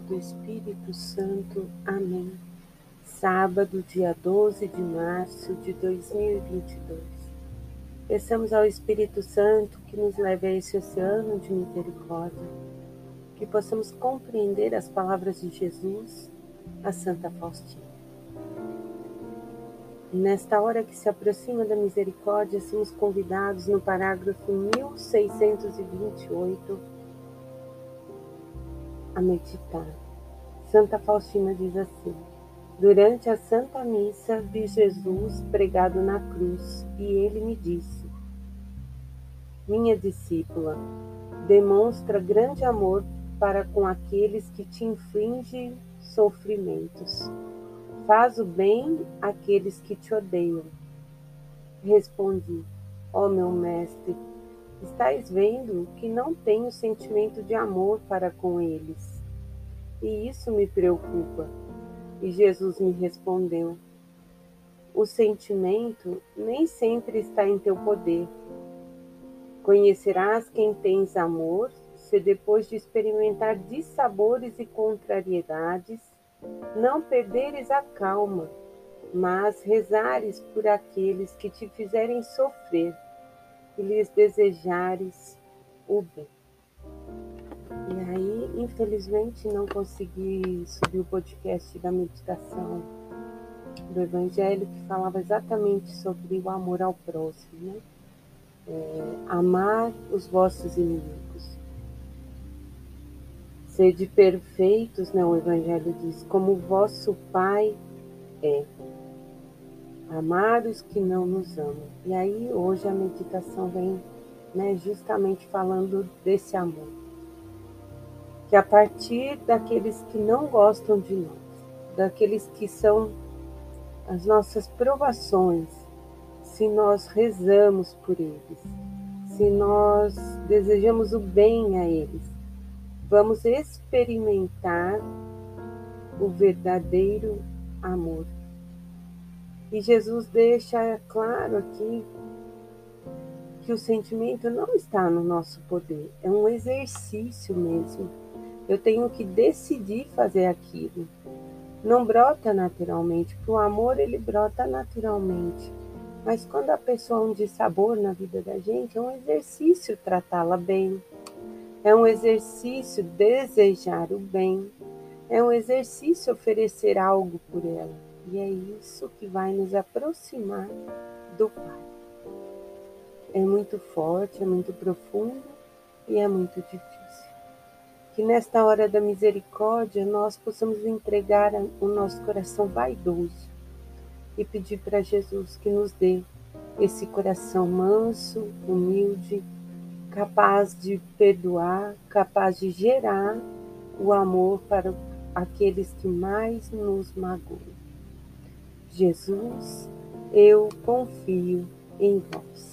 do Espírito Santo. Amém. Sábado, dia 12 de março de 2022. Peçamos ao Espírito Santo que nos leve a esse oceano de misericórdia, que possamos compreender as palavras de Jesus a Santa Faustina. Nesta hora que se aproxima da misericórdia, somos convidados no parágrafo 1628 a meditar. Santa Faustina diz assim: Durante a Santa Missa vi Jesus pregado na cruz e ele me disse: Minha discípula, demonstra grande amor para com aqueles que te infligem sofrimentos. Faz o bem àqueles que te odeiam. Respondi: Ó oh, meu mestre, Estais vendo que não tenho sentimento de amor para com eles. E isso me preocupa. E Jesus me respondeu: O sentimento nem sempre está em teu poder. Conhecerás quem tens amor se depois de experimentar dissabores e contrariedades, não perderes a calma, mas rezares por aqueles que te fizerem sofrer e lhes desejares o bem. E aí, infelizmente, não consegui subir o podcast da meditação do Evangelho que falava exatamente sobre o amor ao próximo, né? É, amar os vossos inimigos. Sede perfeitos, né? O Evangelho diz, como vosso Pai é amar os que não nos amam. E aí hoje a meditação vem né, justamente falando desse amor. Que a partir daqueles que não gostam de nós, daqueles que são as nossas provações, se nós rezamos por eles, se nós desejamos o bem a eles, vamos experimentar o verdadeiro amor e Jesus deixa claro aqui que o sentimento não está no nosso poder, é um exercício mesmo. Eu tenho que decidir fazer aquilo. Não brota naturalmente, porque o amor ele brota naturalmente. Mas quando a pessoa é um dissabor na vida da gente, é um exercício tratá-la bem. É um exercício desejar o bem. É um exercício oferecer algo por ela. E é isso que vai nos aproximar do Pai. É muito forte, é muito profundo e é muito difícil. Que nesta hora da misericórdia nós possamos entregar o nosso coração vaidoso e pedir para Jesus que nos dê esse coração manso, humilde, capaz de perdoar, capaz de gerar o amor para aqueles que mais nos magoam. Jesus, eu confio em vós.